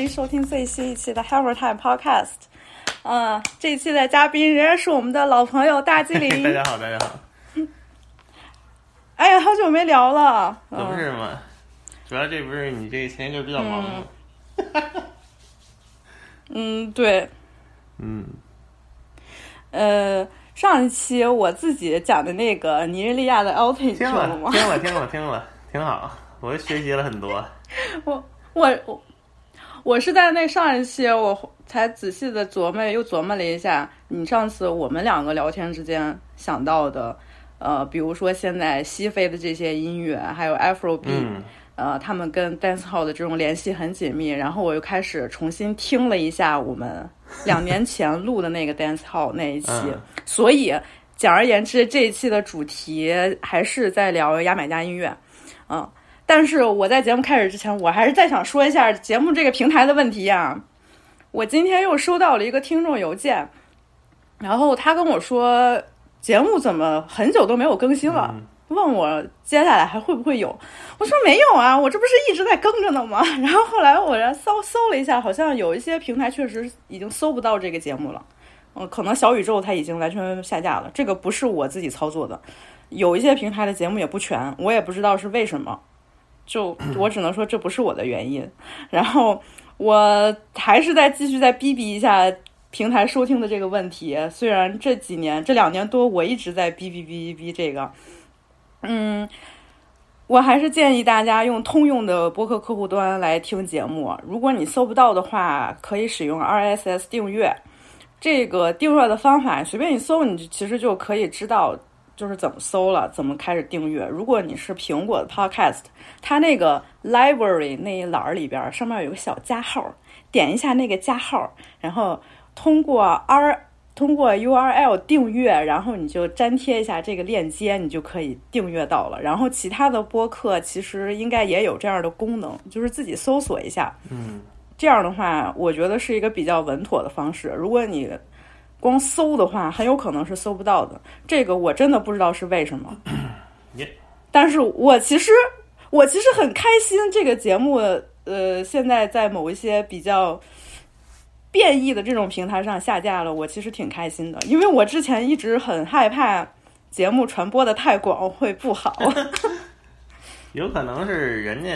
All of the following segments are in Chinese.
欢迎收听最新一期的 Hammer Time Podcast。嗯、这一期的嘉宾仍然是我们的老朋友大机灵。大家好，大家好，哎呀，好久没聊了。可不是嘛？主要这不是你这前一阵比较忙吗？嗯，对，嗯，呃，上一期我自己讲的那个尼日利亚的 LP 你听听了，了吗？听了，听了，听了，挺好，我学习了很多。我我我我是在那上一期我才仔细的琢磨，又琢磨了一下你上次我们两个聊天之间想到的，呃，比如说现在西非的这些音乐，还有 Afrobeat，、嗯呃，他们跟 dancehall 的这种联系很紧密。然后我又开始重新听了一下我们两年前录的那个 dancehall 那一期，嗯所以简而言之，这一期的主题还是在聊牙买加音乐，嗯。但是我在节目开始之前，我还是再想说一下节目这个平台的问题呀、我今天又收到了一个听众邮件，然后他跟我说节目怎么很久都没有更新了，嗯问我接下来还会不会有。我说没有啊，我这不是一直在更着呢吗？然后后来我来搜搜了一下，好像有一些平台确实已经搜不到这个节目了。嗯，可能小宇宙它已经完全下架了，这个不是我自己操作的。有一些平台的节目也不全，我也不知道是为什么。就我只能说这不是我的原因。然后我还是再继续再逼逼一下平台收听的这个问题。虽然这几年这两年多我一直在逼逼逼逼逼这个，嗯，我还是建议大家用通用的播客客户端来听节目。如果你搜不到的话，可以使用 RSS 订阅。这个订阅的方法随便一搜，你其实就可以知道。就是怎么搜了，怎么开始订阅。如果你是苹果的 Podcast，它那个 Library 那一栏里边上面有个小加号，点一下那个加号，然后通过 R 通过 URL 订阅，然后你就粘贴一下这个链接，你就可以订阅到了。然后其他的播客其实应该也有这样的功能，就是自己搜索一下。嗯，这样的话，我觉得是一个比较稳妥的方式。如果你光搜的话，很有可能是搜不到的。这个我真的不知道是为什么。但是我其实我其实很开心，这个节目呃现在在某一些比较变异的这种平台上下架了，我其实挺开心的，因为我之前一直很害怕节目传播的太广会不好。有可能是人家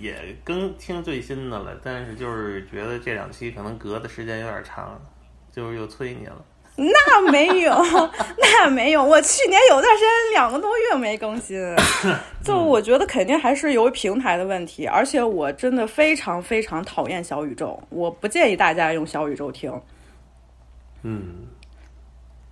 也更听最新的了，但是就是觉得这两期可能隔的时间有点长。就是又催你了，那没有，那没有。我去年有段时间两个多月没更新，就我觉得肯定还是由于平台的问题。而且我真的非常非常讨厌小宇宙，我不建议大家用小宇宙听。嗯，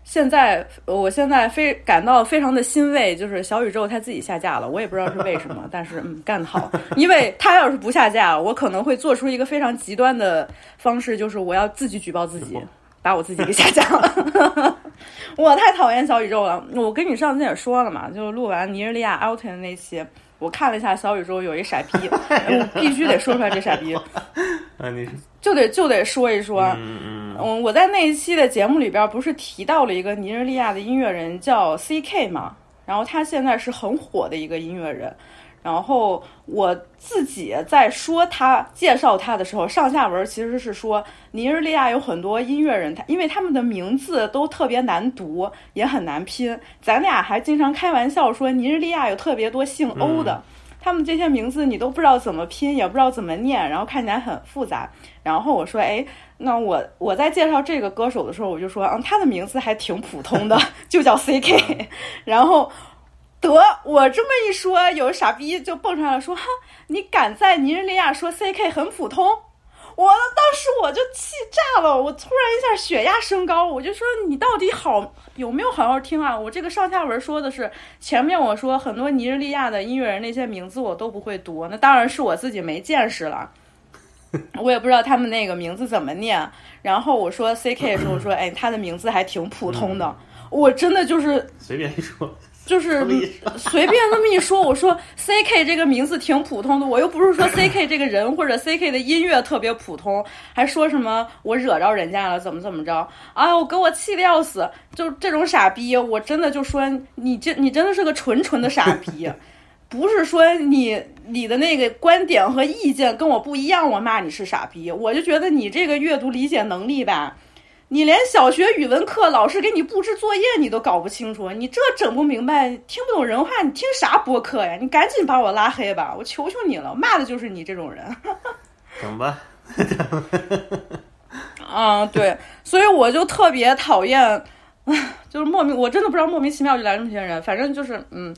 现在我现在非感到非常的欣慰，就是小宇宙它自己下架了，我也不知道是为什么，但是嗯，干得好。因为它要是不下架，我可能会做出一个非常极端的方式，就是我要自己举报自己。把我自己给下架了，我太讨厌小宇宙了。我跟你上次也说了嘛，就录完尼日利亚 o u t i n 那期，我看了一下小宇宙有一傻逼，我必须得说出来这傻逼。啊，你就得就得说一说。嗯嗯，我在那一期的节目里边不是提到了一个尼日利亚的音乐人叫 C.K 嘛，然后他现在是很火的一个音乐人。然后我自己在说他介绍他的时候，上下文其实是说尼日利亚有很多音乐人，他因为他们的名字都特别难读，也很难拼。咱俩还经常开玩笑说尼日利亚有特别多姓欧的，他们这些名字你都不知道怎么拼，也不知道怎么念，然后看起来很复杂。然后我说，哎，那我我在介绍这个歌手的时候，我就说，嗯，他的名字还挺普通的，就叫 C.K。然后。得我这么一说，有傻逼就蹦出来了，说：“哈，你敢在尼日利亚说 CK 很普通？”我当时我就气炸了，我突然一下血压升高，我就说：“你到底好有没有好好听啊？”我这个上下文说的是前面我说很多尼日利亚的音乐人那些名字我都不会读，那当然是我自己没见识了，我也不知道他们那个名字怎么念。然后我说 CK 的时候说：“哎，他的名字还挺普通的。”我真的就是随便一说。就是随便那么一说，我说 C K 这个名字挺普通的，我又不是说 C K 这个人或者 C K 的音乐特别普通，还说什么我惹着人家了，怎么怎么着？啊，我，给我气的要死！就这种傻逼，我真的就说你这你真的是个纯纯的傻逼，不是说你你的那个观点和意见跟我不一样，我骂你是傻逼，我就觉得你这个阅读理解能力吧。你连小学语文课老师给你布置作业你都搞不清楚，你这整不明白，听不懂人话，你听啥播客呀？你赶紧把我拉黑吧，我求求你了，骂的就是你这种人。整吧。啊，对，所以我就特别讨厌，就是莫名，我真的不知道莫名其妙就来这么些人，反正就是嗯。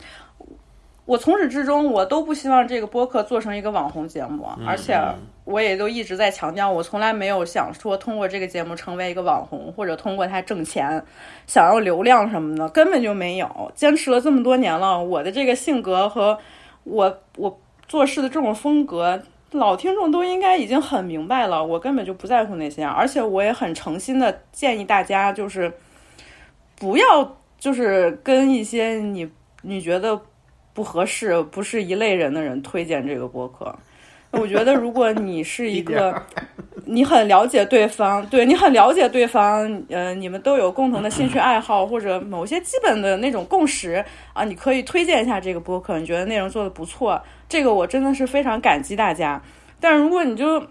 我从始至终，我都不希望这个播客做成一个网红节目，而且我也都一直在强调，我从来没有想说通过这个节目成为一个网红，或者通过它挣钱，想要流量什么的，根本就没有。坚持了这么多年了，我的这个性格和我我做事的这种风格，老听众都应该已经很明白了。我根本就不在乎那些，而且我也很诚心的建议大家，就是不要就是跟一些你你觉得。不合适，不是一类人的人推荐这个播客。我觉得，如果你是 一个，你很了解对方，对你很了解对方，呃，你们都有共同的兴趣爱好或者某些基本的那种共识啊，你可以推荐一下这个播客。你觉得内容做的不错，这个我真的是非常感激大家。但如果你就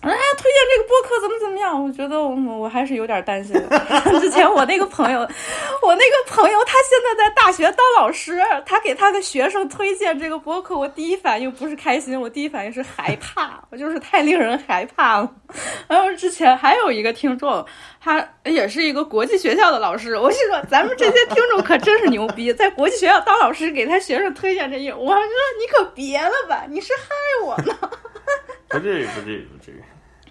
哎，推荐这个播客怎么怎么样？我觉得我我还是有点担心。之前我那个朋友，我那个朋友他现在在大学当老师，他给他的学生推荐这个播客，我第一反应不是开心，我第一反应是害怕，我就是太令人害怕了。然后之前还有一个听众，他也是一个国际学校的老师，我是说咱们这些听众可真是牛逼，在国际学校当老师给他学生推荐这些，我说你可别了吧，你是害我呢。不至于，不至于，不至于。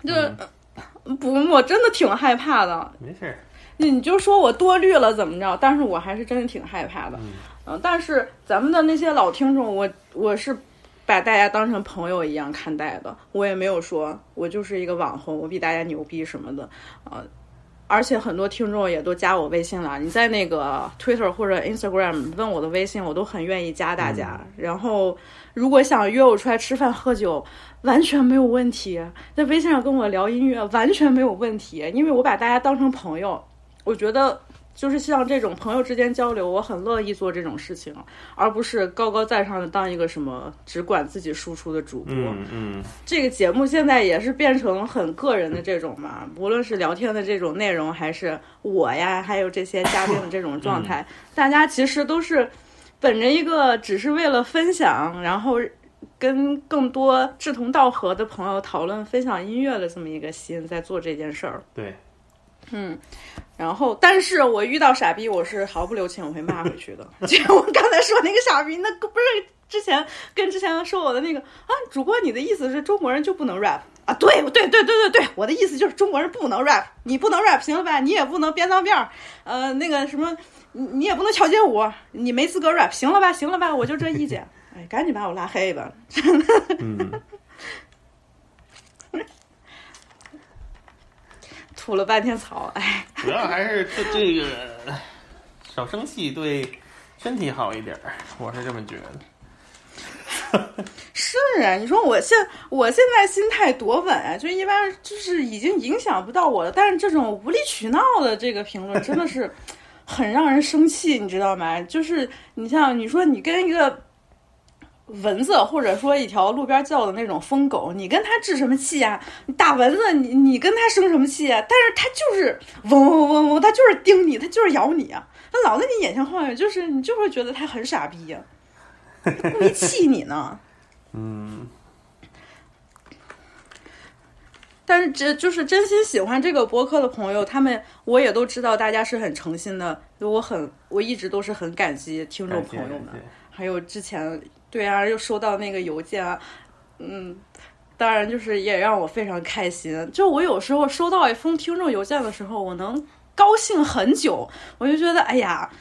就不，我真的挺害怕的。没事儿，你就说我多虑了怎么着？但是我还是真的挺害怕的。嗯，但是咱们的那些老听众，我我是把大家当成朋友一样看待的。我也没有说我就是一个网红，我比大家牛逼什么的啊。而且很多听众也都加我微信了。你在那个 Twitter 或者 Instagram 问我的微信，我都很愿意加大家。然后如果想约我出来吃饭喝酒，完全没有问题。在微信上跟我聊音乐，完全没有问题。因为我把大家当成朋友，我觉得。就是像这种朋友之间交流，我很乐意做这种事情，而不是高高在上的当一个什么只管自己输出的主播。嗯嗯，这个节目现在也是变成很个人的这种嘛，无论是聊天的这种内容，还是我呀，还有这些嘉宾的这种状态，大家其实都是本着一个只是为了分享，然后跟更多志同道合的朋友讨论分享音乐的这么一个心在做这件事儿。对，嗯。然后，但是我遇到傻逼，我是毫不留情，我会骂回去的。就我刚才说那个傻逼，那不是之前跟之前说我的那个啊，主播，你的意思是中国人就不能 rap 啊？对，对，对，对，对，对，我的意思就是中国人不能 rap，你不能 rap，行了吧？你也不能编脏辫儿，呃，那个什么，你你也不能跳街舞，你没资格 rap，行了吧？行了吧？我就这意见，哎，赶紧把我拉黑吧。嗯。吐了半天槽，哎，主要还是这这个少生气，对身体好一点我是这么觉得。是啊，你说我现我现在心态多稳啊，就一般就是已经影响不到我了。但是这种无理取闹的这个评论真的是很让人生气，你知道吗？就是你像你说你跟一个。蚊子，或者说一条路边叫的那种疯狗，你跟它置什么气呀？你打蚊子，你你跟它生什么气啊？但是它就是嗡嗡嗡嗡，它就是叮你，它就是咬你啊！它老在你眼前晃悠，就是你就会觉得它很傻逼呀，故意气你呢。嗯。但是这就是真心喜欢这个博客的朋友，他们我也都知道，大家是很诚心的，我很我一直都是很感激听众朋友们，还有之前。对啊，又收到那个邮件啊，嗯，当然就是也让我非常开心。就我有时候收到一封听众邮件的时候，我能高兴很久。我就觉得，哎呀，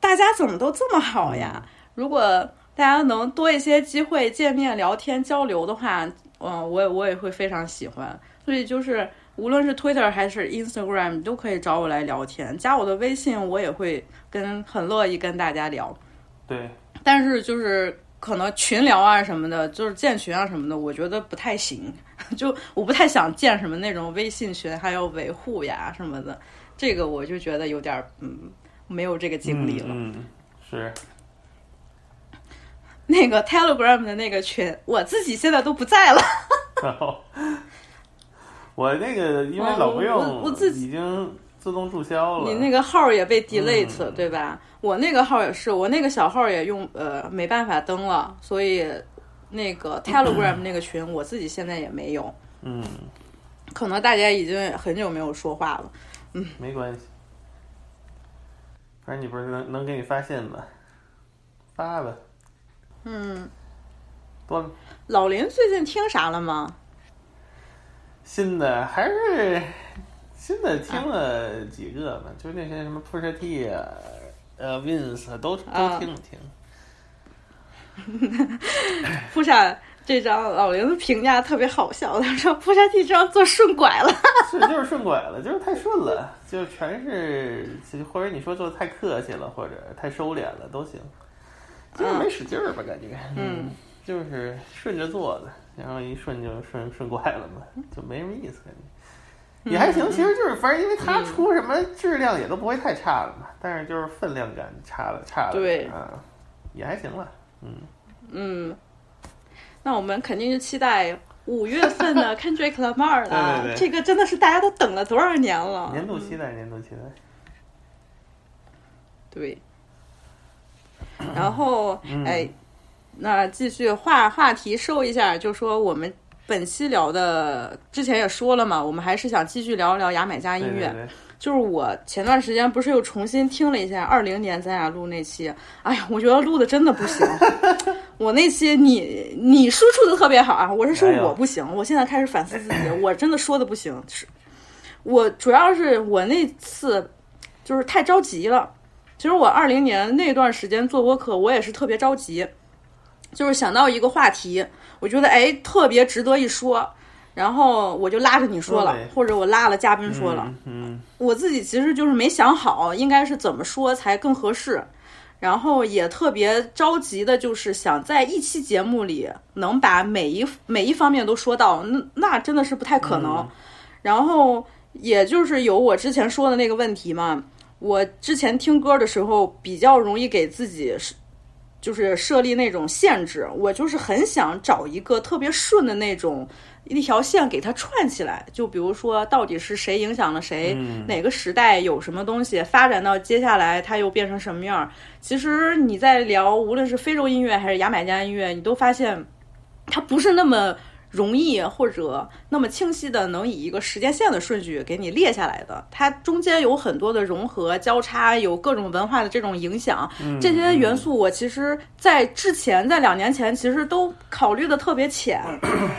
大家怎么都这么好呀？如果大家能多一些机会见面聊天交流的话，嗯，我我也会非常喜欢。所以就是无论是 Twitter 还是 Instagram，都可以找我来聊天，加我的微信，我也会跟很乐意跟大家聊。对。但是就是可能群聊啊什么的，就是建群啊什么的，我觉得不太行。就我不太想建什么那种微信群，还要维护呀什么的，这个我就觉得有点嗯，没有这个精力了。嗯，是。那个 Telegram 的那个群，我自己现在都不在了。我那个因为老不用，我自己已经自动注销了。你那个号也被 delete 对吧？我那个号也是，我那个小号也用呃没办法登了，所以那个 Telegram 那个群我自己现在也没有。嗯，可能大家已经很久没有说话了。嗯，没关系，反正你不是能能给你发现吗？发吧。嗯。多。老林最近听啥了吗？新的还是新的听了几个吧，就那些什么 Pusha T 啊。呃，Wins 都都听了听。铺下 这张老林的评价特别好笑，他说铺下这张做顺拐了。是就是顺拐了，就是太顺了，就全是或者你说做的太客气了，或者太收敛了都行，就是没使劲儿吧，感觉。嗯。就是顺着做的，然后一顺就顺顺拐了嘛，就没什么意思感觉。也还行，其实就是反正因为他出什么质量也都不会太差了嘛，但是就是分量感差了差了，对啊，也还行了，嗯嗯，那我们肯定是期待五月份的 Kendrick Lamar 了，对对对这个真的是大家都等了多少年了？年度期待，年度期待。对。然后，嗯哎，那继续话话题收一下，就说我们本期聊的，之前也说了嘛，我们还是想继续聊一聊牙买加音乐。对对对就是我前段时间不是又重新听了一下二零年咱俩录那期，哎呀，我觉得录的真的不行。我那期你你输出的特别好啊，我是说我不行，我现在开始反思自己，我真的说的不行。是，我主要是我那次就是太着急了。其实我二零年那段时间做播客，我也是特别着急，就是想到一个话题，我觉得哎特别值得一说，然后我就拉着你说了，或者我拉了嘉宾说了。嗯，我自己其实就是没想好应该是怎么说才更合适，然后也特别着急的，就是想在一期节目里能把每一每一方面都说到，那那真的是不太可能。嗯。然后也就是有我之前说的那个问题嘛，我之前听歌的时候比较容易给自己是就是设立那种限制，我就是很想找一个特别顺的那种一条线给它串起来。就比如说，到底是谁影响了谁，嗯哪个时代有什么东西发展到接下来它又变成什么样儿。其实你在聊，无论是非洲音乐还是牙买加音乐，你都发现它不是那么。容易或者那么清晰的能以一个时间线的顺序给你列下来的，它中间有很多的融合交叉，有各种文化的这种影响，嗯。这些元素我其实，在之前在两年前其实都考虑的特别浅，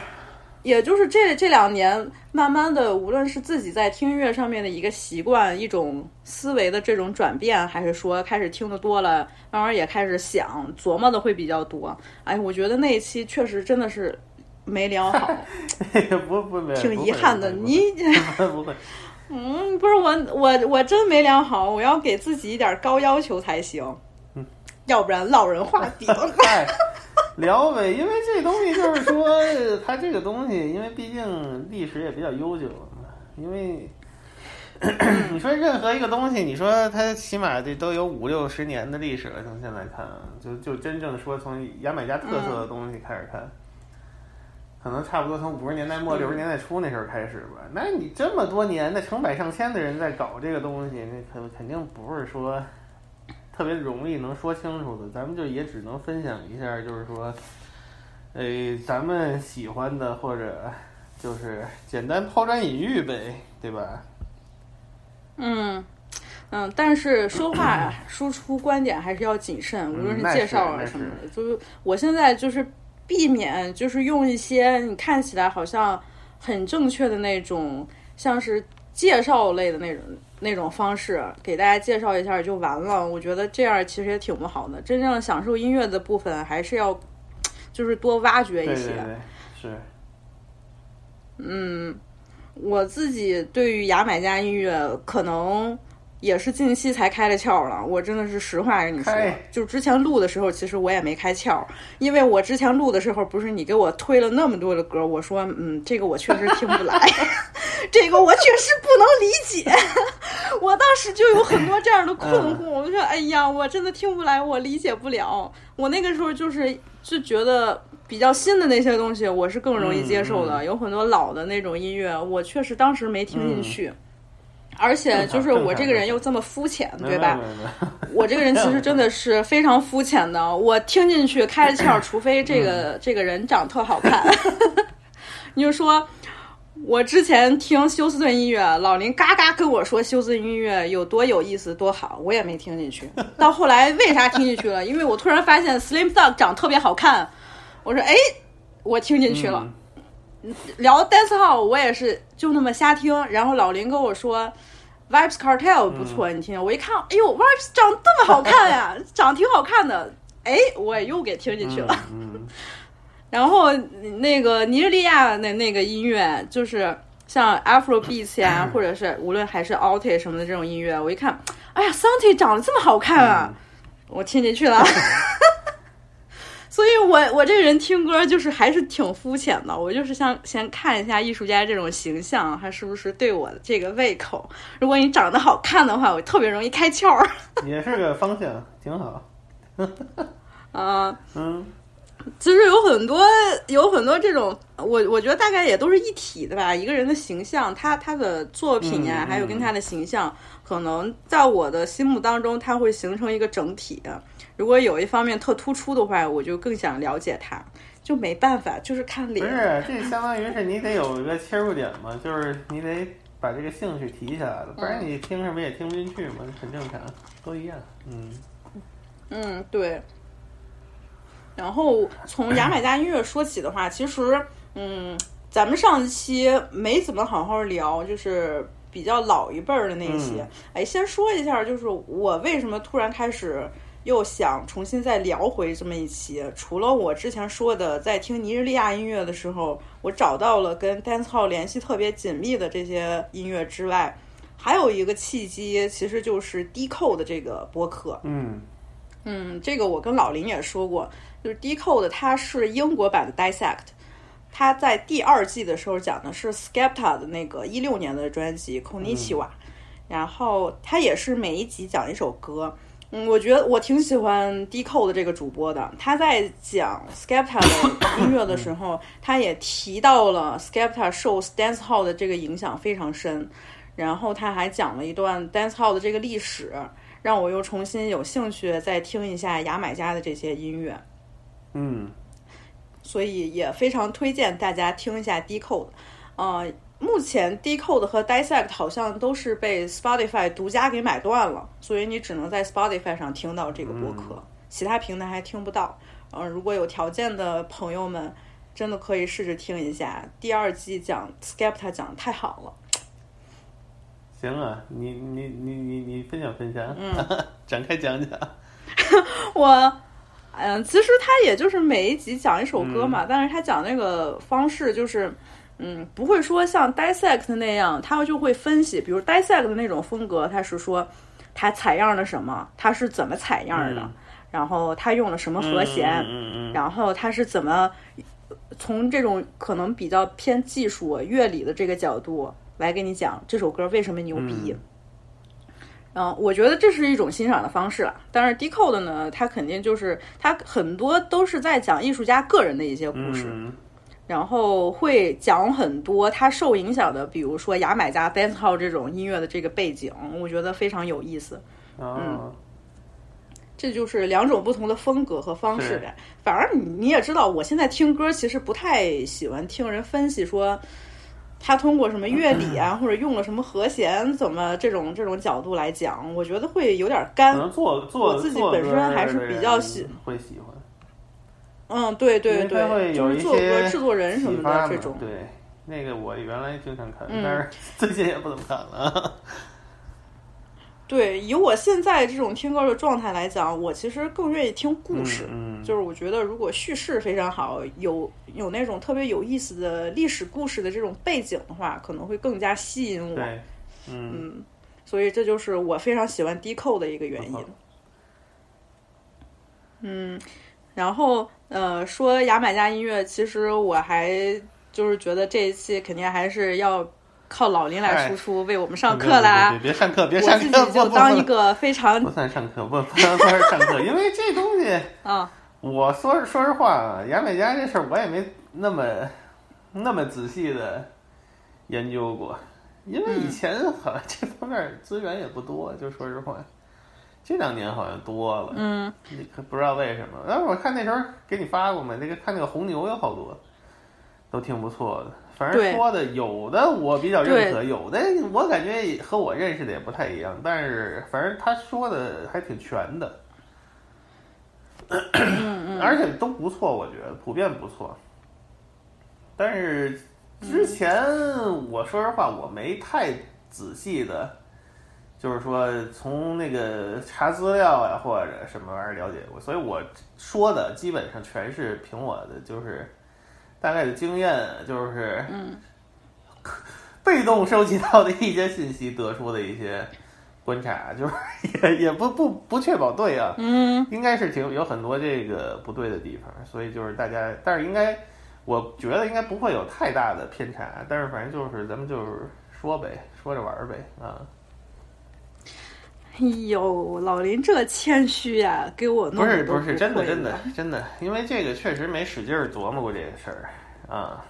也就是这这两年慢慢的，无论是自己在听音乐上面的一个习惯，一种思维的这种转变，还是说开始听的多了，慢慢也开始想琢磨的会比较多。哎，我觉得那一期确实真的是没聊好。不 不不，挺遗憾的。你，不会 嗯，不是我，我我真没聊好，我要给自己一点高要求才行，嗯要不然老人话顶。嗨，聊呗，因为这东西就是说，它这个东西，因为毕竟历史也比较悠久。因为 你说任何一个东西，你说它起码这都有五六十年的历史了，从现在看，啊就就真正说从牙买加特色的东西开始看。可能差不多从五十年代末六十年代初那时候开始吧。那你这么多年，那成百上千的人在搞这个东西，那肯肯定不是说特别容易能说清楚的。咱们就也只能分享一下，就是说，呃，咱们喜欢的或者就是简单抛砖引玉呗，对吧？嗯嗯，但是说话输出观点还是要谨慎，无论是介绍啊什么的。就是我现在就是避免，就是用一些你看起来好像很正确的那种，像是介绍类的那种那种方式，给大家介绍一下就完了。我觉得这样其实也挺不好的。真正享受音乐的部分，还是要就是多挖掘一些。对对对，是。嗯，我自己对于牙买加音乐可能也是近期才开了窍了。我真的是实话跟你说开，就之前录的时候，其实我也没开窍，因为我之前录的时候，不是你给我推了那么多的歌，我说，嗯，这个我确实听不来，这个我确实不能理解。我当时就有很多这样的困惑，我就说，哎呀，我真的听不来，我理解不了。我那个时候就是就觉得。比较新的那些东西，我是更容易接受的。有很多老的那种音乐，我确实当时没听进去。而且就是我这个人又这么肤浅，对吧？我这个人其实真的是非常肤浅的，我听进去开了窍，除非这个、这个人长特好看。你就说，我之前听休斯顿音乐，老林嘎嘎跟我说休斯顿音乐有多有意思、多好，我也没听进去。到后来为啥听进去了？因为我突然发现 Slim Thug 长特别好看，我说哎，我听进去了。嗯聊 dance hall 我也是就那么瞎听，然后老林跟我说 Vibes Cartel 不错，你听，我一看，哎呦，Vibes 长这么好看呀，长得挺好看的，哎，我也又给听进去了。嗯，然后那个尼日利亚的那个音乐，就是像 Afro Beats 呀，或者是无论还是 Alt 什么的这种音乐，我一看，哎呀，Santi 长得这么好看啊，我听进去了。所以我我这个人听歌就是还是挺肤浅的，我就是想先看一下艺术家这种形象，他是不是对我的这个胃口。如果你长得好看的话，我特别容易开窍儿。也是个方向，挺好。啊、嗯，其实有很多有很多这种，我我觉得大概也都是一体的吧。一个人的形象，他他的作品呀，嗯还有跟他的形象，可能在我的心目当中，他会形成一个整体。如果有一方面特突出的话，我就更想了解他。就没办法，就是看脸不脸。是，这相当于是你得有一个切入点嘛，就是你得把这个兴趣提起来了，不然你听什么也听不进去嘛，很正常，都一样。嗯嗯，对。然后从牙买加音乐说起的话，其实，嗯，咱们上一期没怎么好好聊，就是比较老一辈儿的那些。嗯哎，先说一下，就是我为什么突然开始又想重新再聊回这么一期。除了我之前说的，在听尼日利亚音乐的时候，我找到了跟 dancehall 联系特别紧密的这些音乐之外，还有一个契机，其实就是 Decode 这个播客。嗯嗯，这个我跟老林也说过，就是 Decode 它是英国版的 Dissect，它在第二季的时候讲的是 Skepta 的那个一六年的专辑《Konnichiwa》，然后它也是每一集讲一首歌。嗯，我觉得我挺喜欢 Decode 这个主播的。他在讲 Skepta 的音乐的时候，他也提到了 Skepta 受 dancehall 的这个影响非常深，然后他还讲了一段 dancehall 的这个历史，让我又重新有兴趣再听一下牙买加的这些音乐。嗯所以也非常推荐大家听一下 Decode。呃，目前 Decode 和 Dissect 好像都是被 Spotify 独家给买断了，所以你只能在 Spotify 上听到这个播客，其他平台还听不到。嗯，如果有条件的朋友们，真的可以试着听一下。第二季讲 Skepta 讲的太好了。行啊，你你你你你分享分享，展开讲讲。我，嗯，其实他也就是每一集讲一首歌嘛，但是他讲那个方式就是，嗯，不会说像 dissect 那样，他就会分析，比如 dissect 的那种风格，他是说他采样了什么，他是怎么采样的，嗯然后他用了什么和弦，嗯嗯嗯然后他是怎么从这种可能比较偏技术乐理的这个角度来给你讲这首歌为什么牛逼。嗯，我觉得这是一种欣赏的方式了。但是 Decode 呢，它肯定就是它很多都是在讲艺术家个人的一些故事，嗯然后会讲很多他受影响的，比如说牙买加 dancehall 这种音乐的这个背景，我觉得非常有意思。嗯，这就是两种不同的风格和方式呗。反而你你也知道，我现在听歌其实不太喜欢听人分析说他通过什么乐理啊，或者用了什么和弦，怎么这种这种角度来讲，我觉得会有点干做做我自己本身还是比较喜会喜欢，嗯，对对对，就是做歌制作人什么的这种。对，那个我原来经常看，嗯但是 最近也不怎么看了。对，以我现在这种听歌的状态来讲，我其实更愿意听故事。嗯，嗯就是我觉得，如果叙事非常好，有有那种特别有意思的历史故事的这种背景的话，可能会更加吸引我。对，嗯，嗯，所以这就是我非常喜欢 Decode 的一个原因。嗯，然后呃，说牙买加音乐，其实我还就是觉得这一期肯定还是要靠老林来输出，为我们上课啦。别别上课，别我自己上课，就当一个非常不算上课，不不能说是上课，因为这东西，啊，我说说实话啊，牙买加这事儿我也没那么那么仔细的研究过，因为以前好像这方面资源也不多，就说实话，这两年好像多了，嗯，不知道为什么。但是我看那时候给你发过嘛，那个看那个红牛有好多，都挺不错的。反正说的有的我比较认可，有的我感觉和我认识的也不太一样。但是反正他说的还挺全的，嗯而且都不错，我觉得普遍不错。但是之前我说实话，我没太仔细的，就是说从那个查资料呀或者什么玩意儿了解过，所以我说的基本上全是凭我的就是大概的经验，就是 被动收集到的一些信息得出的一些观察，就是 也也不不不确保对啊，嗯，应该是挺有很多这个不对的地方，所以就是大家，但是应该，我觉得应该不会有太大的偏差，但是反正就是咱们就是说呗，说着玩儿呗啊。哎 呦，老林这谦虚呀，给我弄不是不是真的真的真的，因为这个确实没使劲儿琢磨过这个事儿啊。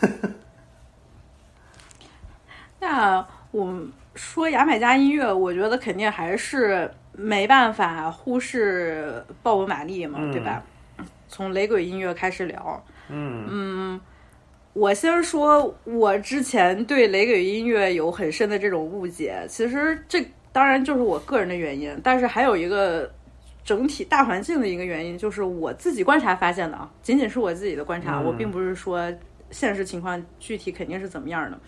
那我们说牙买加音乐，我觉得肯定还是没办法忽视鲍勃·马利嘛，嗯对吧？从雷鬼音乐开始聊，嗯嗯我先说，我之前对雷鬼音乐有很深的这种误解。其实这当然就是我个人的原因，但是还有一个整体大环境的一个原因，就是我自己观察发现的啊，仅仅是我自己的观察，嗯我并不是说现实情况具体肯定是怎么样的。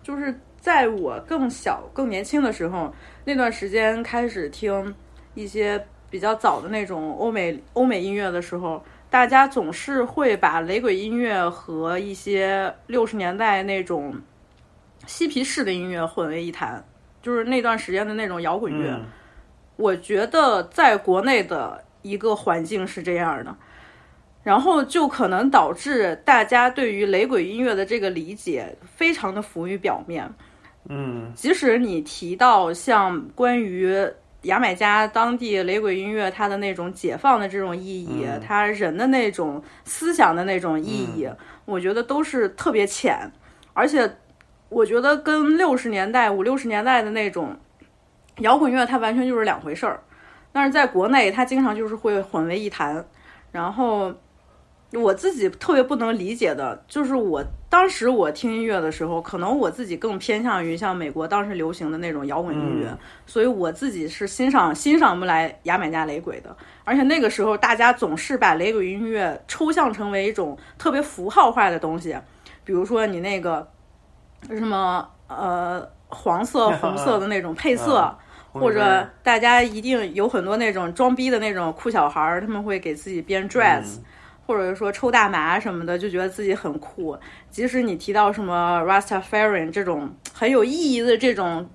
就是在我更小、更年轻的时候，那段时间开始听一些比较早的那种欧美欧美音乐的时候，大家总是会把雷鬼音乐和一些六十年代那种嬉皮士的音乐混为一谈，就是那段时间的那种摇滚乐。嗯我觉得在国内的一个环境是这样的，然后就可能导致大家对于雷鬼音乐的这个理解非常的浮于表面。嗯即使你提到像关于牙买加当地雷鬼音乐它的那种解放的这种意义，嗯。它人的那种思想的那种意义，我觉得都是特别浅，而且我觉得跟六十年代五六十年代的那种摇滚乐它完全就是两回事儿。但是在国内，它经常就是会混为一谈，然后我自己特别不能理解的，就是我当时我听音乐的时候，可能我自己更偏向于像美国当时流行的那种摇滚音乐，嗯所以我自己是欣赏欣赏不来牙买加雷鬼的。而且那个时候，大家总是把雷鬼音乐抽象成为一种特别符号化的东西，比如说你那个什么呃黄色、红色的那种配色。嗯 或者大家一定有很多那种装逼的那种酷小孩儿，他们会给自己编 dress，、或者说抽大麻什么的，就觉得自己很酷。即使你提到什么 Rastafarian 这种很有意义的这种，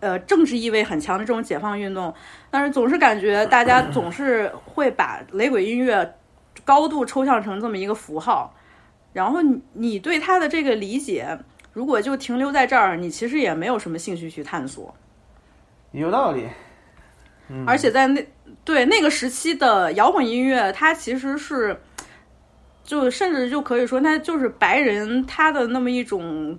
呃，政治意味很强的这种解放运动，但是总是感觉大家总是会把雷鬼音乐高度抽象成这么一个符号，然后你你对它的这个理解，如果就停留在这儿，你其实也没有什么兴趣去探索。有道理。嗯而且在那对那个时期的摇滚音乐，它其实是，就甚至就可以说，它就是白人他的那么一种，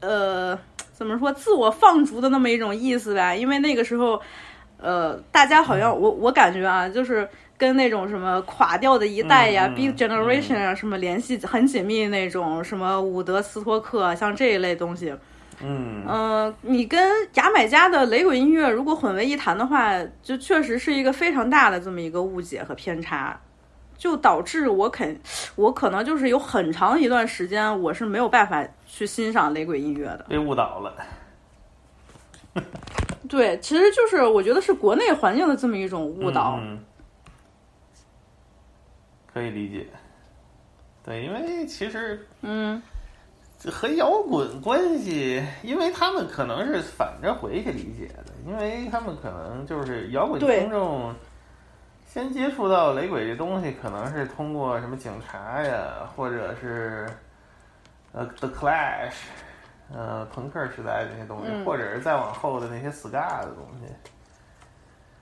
呃，怎么说，自我放逐的那么一种意思吧。因为那个时候，呃，大家好像我我感觉啊，就是跟那种什么垮掉的一代呀、嗯嗯 b e a t Generation 啊，什么联系很紧密那种，什么伍德斯托克啊，像这一类东西。嗯嗯，你跟牙买加的雷鬼音乐如果混为一谈的话，就确实是一个非常大的这么一个误解和偏差，就导致我肯，我可能就是有很长一段时间我是没有办法去欣赏雷鬼音乐的。被误导了。对，其实就是我觉得是国内环境的这么一种误导。嗯，可以理解。对，因为其实嗯这和摇滚关系，因为他们可能是反着回去理解的，因为他们可能就是摇滚对听众先接触到雷鬼这东西，可能是通过什么警察呀，或者是呃 The Clash，呃朋克时代的那些东西，嗯或者是再往后的那些 ska 的东西。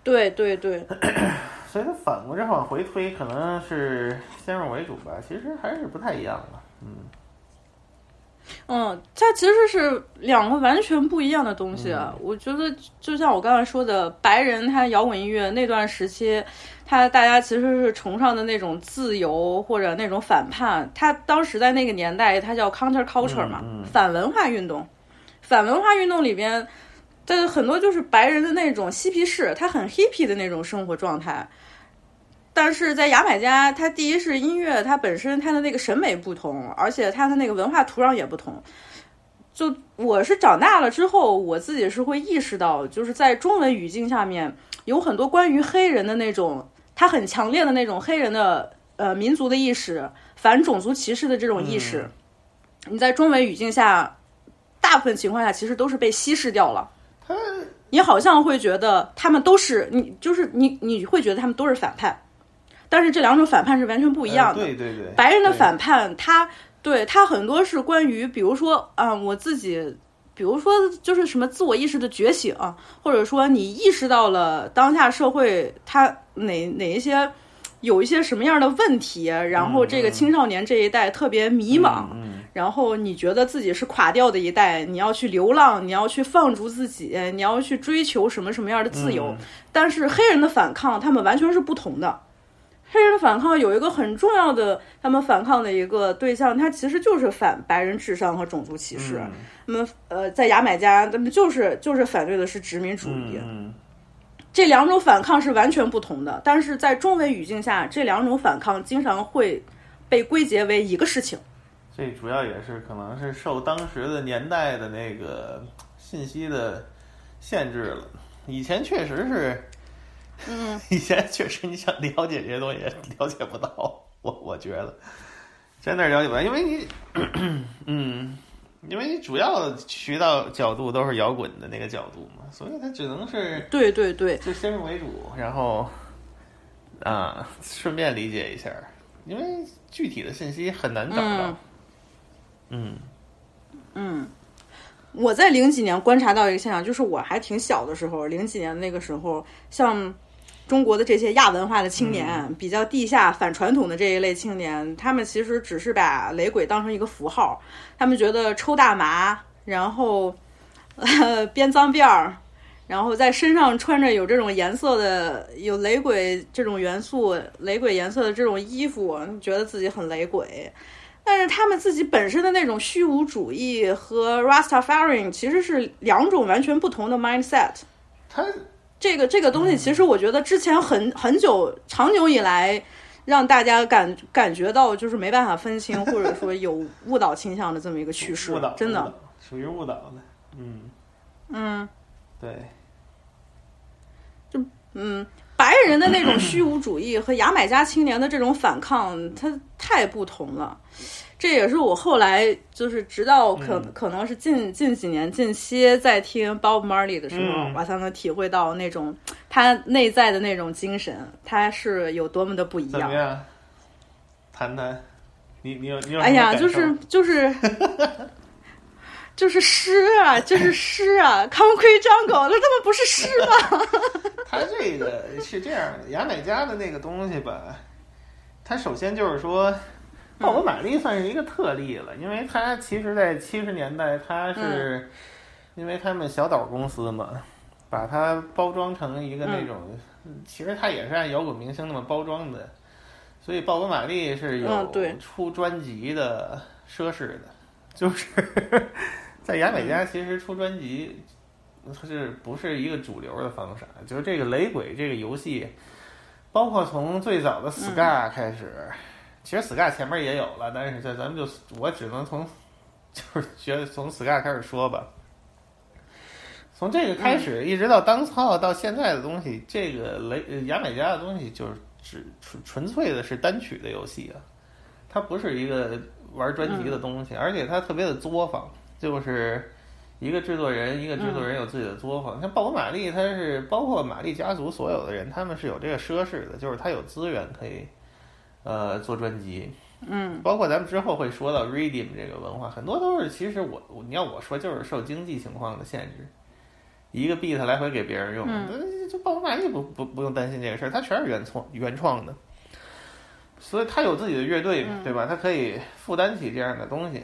对对对，所以他反过来往回推，可能是先入为主吧，其实还是不太一样的。嗯嗯，它其实是两个完全不一样的东西。啊。我觉得就像我刚才说的，白人他摇滚音乐那段时期，他大家其实是崇尚的那种自由或者那种反叛。他当时在那个年代，它叫 counter culture 嘛，嗯嗯反文化运动。反文化运动里边，的很多就是白人的那种嬉皮士，他很 hippie 的那种生活状态。但是在牙买加，它第一是音乐，它本身它的那个审美不同，而且它的那个文化土壤也不同。就我是长大了之后，我自己是会意识到，就是在中文语境下面，有很多关于黑人的那种，他很强烈的那种黑人的呃民族的意识，反种族歧视的这种意识，你在中文语境下，大部分情况下其实都是被稀释掉了。它你好像会觉得他们都是你，就是你，你会觉得他们都是反叛，但是这两种反叛是完全不一样的。呃对对对，白人的反叛，他对他很多是关于，比如说啊、我自己比如说就是什么自我意识的觉醒，或者说你意识到了当下社会它哪哪一些有一些什么样的问题，然后这个青少年这一代特别迷茫，嗯然后你觉得自己是垮掉的一代，你要去流浪，你要去放逐自己，你要去追求什么什么样的自由。嗯但是黑人的反抗，他们完全是不同的。黑人的反抗有一个很重要的，他们反抗的一个对象，他其实就是反白人智商和种族歧视。嗯那么，呃，在牙买加，他们就是就是反对的是殖民主义。嗯这两种反抗是完全不同的，但是在中文语境下，这两种反抗经常会被归结为一个事情。这主要也是可能是受当时的年代的那个信息的限制了。以前确实是，嗯，以前确实你想了解这些东西了解不到，我我觉得真的了解不到，因为你，嗯，因为你主要的渠道角度都是摇滚的那个角度嘛，所以它只能是对对对，就先入为主，然后啊，顺便理解一下，因为具体的信息很难找到。嗯。嗯，我在零几年观察到一个现象，就是我还挺小的时候，零几年那个时候，像中国的这些亚文化的青年，比较地下、反传统的这一类青年，他们其实只是把雷鬼当成一个符号，他们觉得抽大麻，然后呃 编脏辫儿。然后在身上穿着有这种颜色的、有雷鬼这种元素、雷鬼颜色的这种衣服，觉得自己很雷鬼。但是他们自己本身的那种虚无主义和 Rastafarian 其实是两种完全不同的 mindset。他这个这个东西，其实我觉得之前很很久、长久以来，让大家感感觉到就是没办法分清，或者说有 误导倾向的这么一个趋势误导，真的。导属于误导的。嗯，嗯对，就嗯，白人的那种虚无主义和牙买加青年的这种反抗，它太不同了。这也是我后来就是直到可、嗯可能是近近几年近期在听 Bob Marley 的时候，嗯我才能体会到那种他内在的那种精神，他是有多么的不一样。怎么样？谈谈，你你有你有哎呀，就是就是就是诗啊，就是诗啊，Concrete Jungle，那他们不是诗吗？他这个是这样的，牙买加的那个东西吧，它首先就是说，鲍勃·马利算是一个特例了，因为他其实在七十年代，他是因为他们小岛公司嘛，把它包装成一个那种，其实他也是按摇滚明星那么包装的，所以鲍勃·马利是有出专辑的奢侈的，就是 在牙买加其实出专辑。它是不是一个主流的方式？就是这个雷鬼这个游戏，包括从最早的 ska 开始，其实 ska 前面也有了，但是在咱们就我只能从就是觉得从 ska 开始说吧。从这个开始，一直到当操到现在的东西，这个雷呃牙买加的东西就是只纯纯粹的是单曲的游戏啊，它不是一个玩专辑的东西，而且它特别的作坊，就是。一个制作人，一个制作人有自己的作坊。像鲍勃·马利，他是包括马利家族所有的人，他们是有这个奢侈的，就是他有资源可以，呃，做专辑。嗯，包括咱们之后会说到 Redeem 这个文化，很多都是其实我你要我说就是受经济情况的限制，一个 beat 来回给别人用，嗯就鲍勃·马利不不不用担心这个事儿，他全是原创原创的，所以他有自己的乐队，对吧？他可以负担起这样的东西。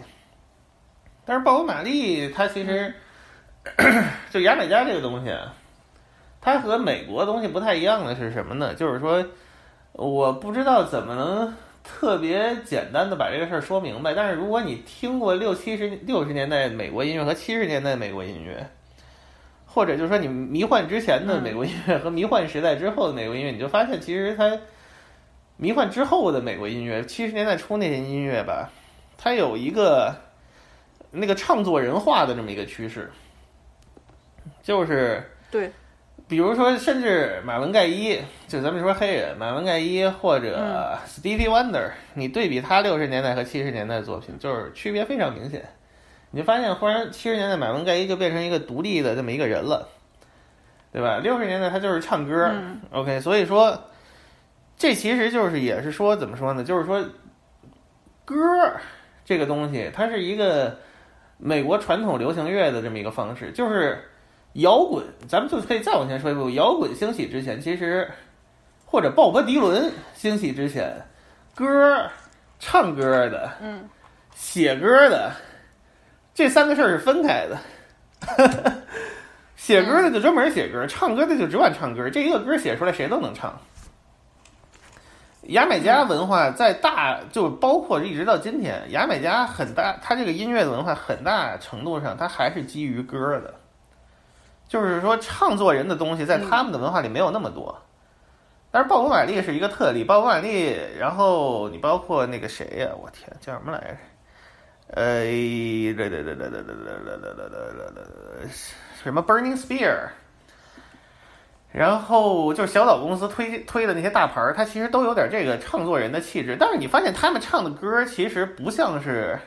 但是鲍勃·马利他其实、就牙买加这个东西啊，它和美国东西不太一样的是什么呢？就是说，我不知道怎么能特别简单的把这个事儿说明白。但是如果你听过六七十六十年代美国音乐和七十年代美国音乐，或者就是说你迷幻之前的美国音乐和迷幻时代之后的美国音乐，你就发现其实它迷幻之后的美国音乐，七十年代初那些音乐吧，它有一个那个唱作人化的这么一个趋势，就是对，比如说，甚至马文盖伊，就咱们说黑人马文盖伊或者 Stevie Wonder，、你对比他六十年代和七十年代的作品，就是区别非常明显。你就发现，忽然七十年代马文盖伊就变成一个独立的这么一个人了，对吧？六十年代他就是唱歌、o k 所以说，这其实就是也是说怎么说呢？就是说，歌这个东西，它是一个美国传统流行乐的这么一个方式，就是摇滚。咱们就可以再往前说一步，摇滚兴起之前，其实或者鲍勃迪伦兴起之前，歌、唱歌的，嗯，写歌的，这三个事儿是分开的。写歌的就专门写歌，唱歌的就只管唱歌。这一个歌写出来，谁都能唱。牙买加文化在大，就包括一直到今天，牙买加很大，它这个音乐的文化很大程度上，它还是基于歌的。就是说唱作人的东西在他们的文化里没有那么多。但是鲍勃·马利是一个特例，鲍勃·马利，然后你包括那个谁呀？我天，叫什么来着？呃……什么 Burning Spear。然后就是小岛公司推推的那些大牌儿，他其实都有点这个唱作人的气质。但是你发现他们唱的歌其实不像是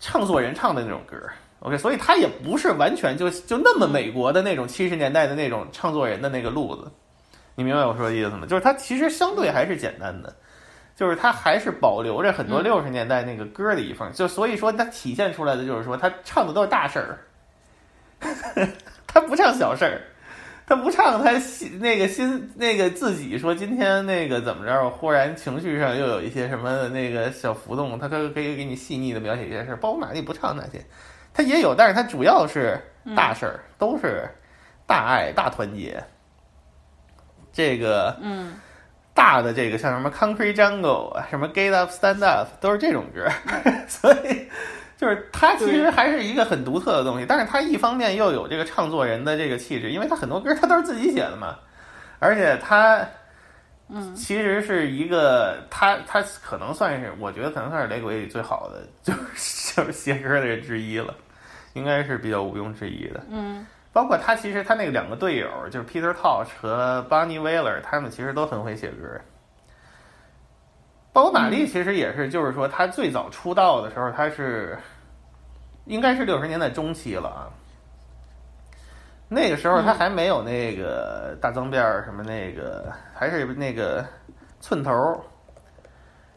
唱作人唱的那种歌，OK？所以他也不是完全就就那么美国的那种七十年代的那种唱作人的那个路子。你明白我说的意思吗？就是他其实相对还是简单的，就是他还是保留着很多六十年代那个歌的一份。就所以说，他体现出来的就是说，他唱的都是大事儿，他不唱小事儿。他不唱，他心那个心那个自己说今天那个怎么着，忽然情绪上又有一些什么那个小浮动，他可可以给你细腻的描写一件事。包括马丽不唱那些，他也有，但是他主要是大事儿，都是大爱大团结。这个嗯，大的这个像什么 Concrete Jungle 啊，什么 Get Up Stand Up 都是这种歌，所以。就是他其实还是一个很独特的东西，但是他一方面又有这个唱作人的这个气质，因为他很多歌他都是自己写的嘛，而且他，嗯，其实是一个他他可能算是我觉得可能算是雷鬼里最好的就是 就是写歌的人之一了，应该是比较毋庸置疑的，嗯，包括他其实他那个两个队友就是 Peter Tosh 和 Bonnie Wailer，他们其实都很会写歌。包括玛丽其实也是，就是说他最早出道的时候，他是应该是六十年代中期了啊。那个时候他还没有那个大脏辫儿什么那个，还是那个寸头。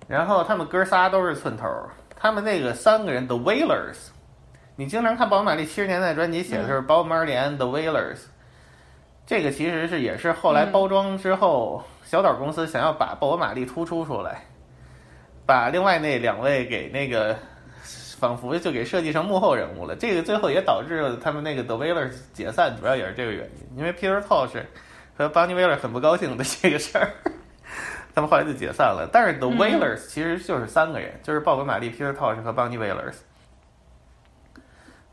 然后他们哥仨都是寸头，他们那个三个人 The Wailers，你经常看鲍勃·马利七十年代专辑写的是 Bob Marley and The Wailers，这个其实是也是后来包装之后，小岛公司想要把鲍勃·马利突出出来。把另外那两位给那个，仿佛就给设计成幕后人物了。这个最后也导致了他们那个 The Wailers 解散，主要也是这个原因。因为 Peter Tosh 和 Bonnie Wailer 很不高兴的这个事儿，他们后来就解散了。但是 The Wailers 其实就是三个人，就是鲍勃·马利、Peter Tosh 和 Bonnie Wailers。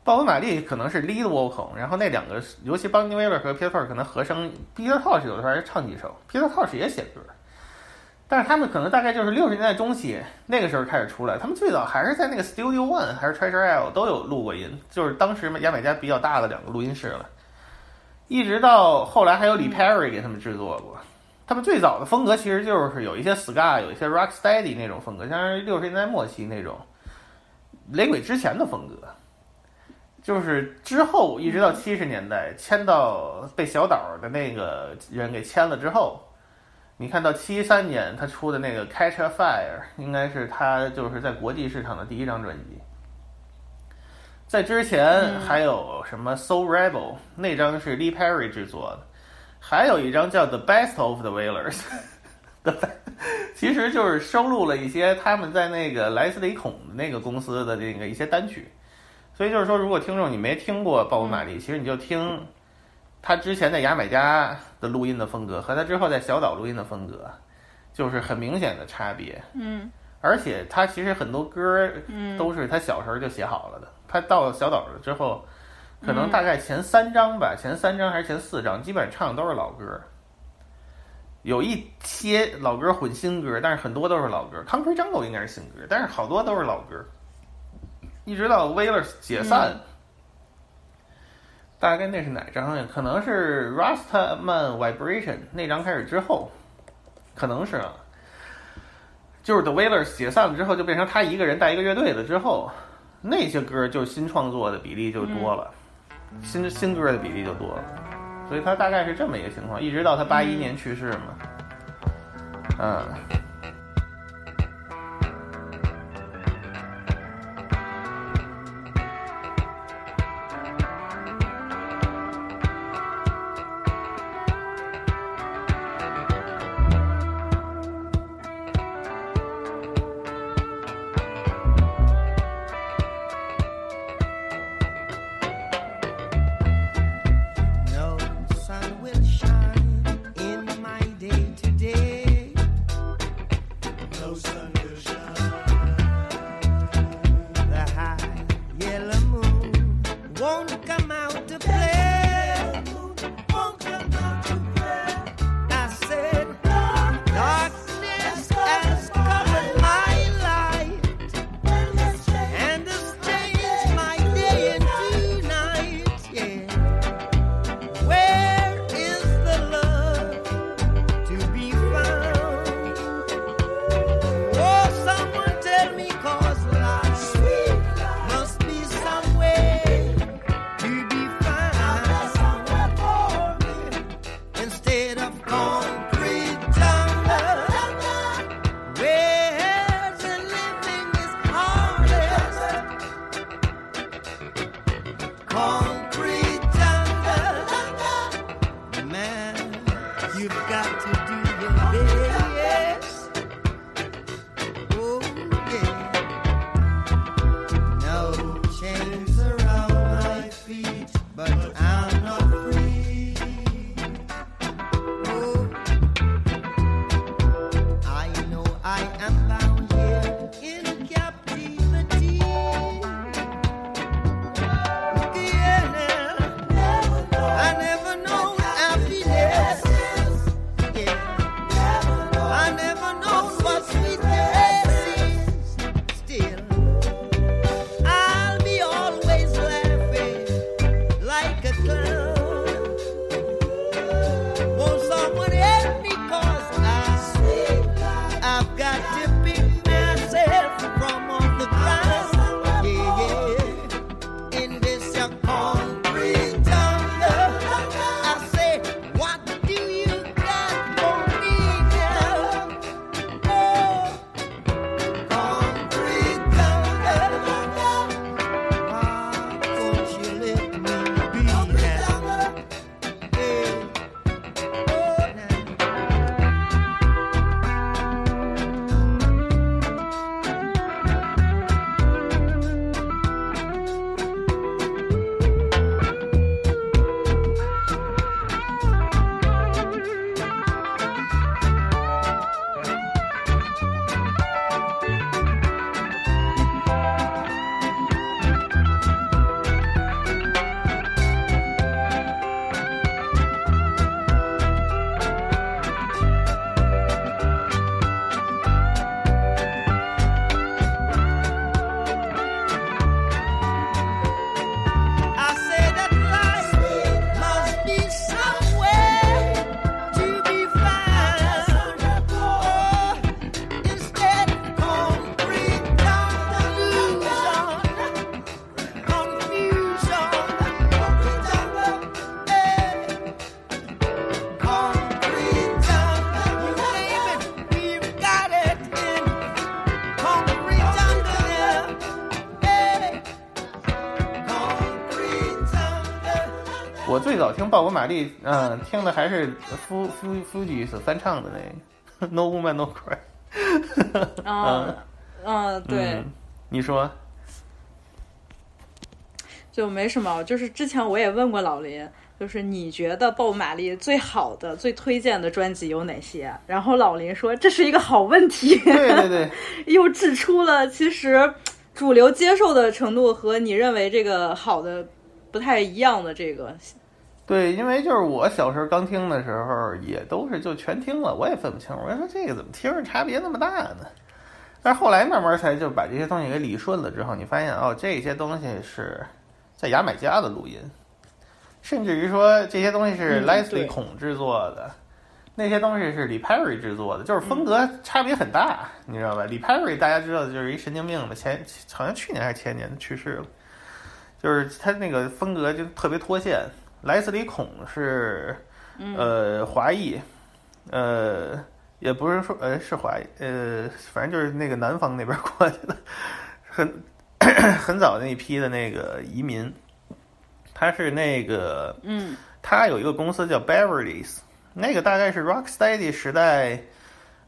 鲍勃·马利可能是 lead vocal，然后那两个，尤其 Bonnie Wailer 和 Peter Tosh 可能和声。Peter Tosh 有的时候还唱几首，Peter Tosh 也写歌。但是他们可能大概就是六十年代中期那个时候开始出来，他们最早还是在那个 Studio One 还是 Treasure Isle 都有录过音，就是当时牙买加比较大的两个录音室了。一直到后来还有李 Perry 给他们制作过。他们最早的风格其实就是有一些 Ska，有一些 Rocksteady 那种风格，像是六十年代末期那种雷鬼之前的风格。就是之后一直到七十年代签到被小岛的那个人给签了之后。你看到七三年他出的那个《Catch a Fire》，应该是他就是在国际市场的第一张专辑。在之前还有什么《So Rebel》，那张是 Lee Perry 制作的，还有一张叫《The Best of the Wailers》其实就是收录了一些他们在那个莱斯里孔的那个公司的那个一些单曲。所以就是说，如果听众你没听过鲍勃·马利，其实你就听。他之前在牙买加的录音的风格和他之后在小岛录音的风格，就是很明显的差别。嗯，而且他其实很多歌都是他小时候就写好了的。他到小岛了之后，可能大概前三章吧，前三章还是前四章，基本上唱的都是老歌。有一些老歌混新歌，但是很多都是老歌。《Concrete Jungle》应该是新歌，但是好多都是老歌。一直到 Wailers 解散。大概那是哪张呀？可能是 Rastaman Vibration 那张开始之后，可能是，啊。就是 The Wailers 解散了之后，就变成他一个人带一个乐队了之后，那些歌就新创作的比例就多了，新新歌的比例就多了，所以他大概是这么一个情况，一直到他八一年去世嘛，嗯。鲍勃马利，嗯、听的还是夫夫夫吉斯翻唱的那个 No Woman No Cry。嗯嗯，对。嗯，你说，就没什么，就是之前我也问过老林，就是你觉得鲍勃马利最好的、最推荐的专辑有哪些？然后老林说这是一个好问题，对对对，又指出了其实主流接受的程度和你认为这个好的不太一样的这个。对，因为就是我小时候刚听的时候，也都是就全听了，我也分不清。我说这个怎么听着差别那么大呢？但是后来慢慢才就把这些东西给理顺了之后，你发现哦，这些东西是在牙买加的录音，甚至于说这些东西是嗯 Leslie 孔制作的，那些东西是李 Perry 制作的，就是风格差别很大，你知道吧？李 Perry 大家知道的就是一神经病的，前好像去年还是前年去世了，就是他那个风格就特别脱线。莱斯里孔是呃华裔，呃也不是说呃是华裔，呃反正就是那个南方那边过去的，很很早那一批的那个移民，他是那个嗯。他有一个公司叫 Beverly's，那个大概是 Rocksteady 时代，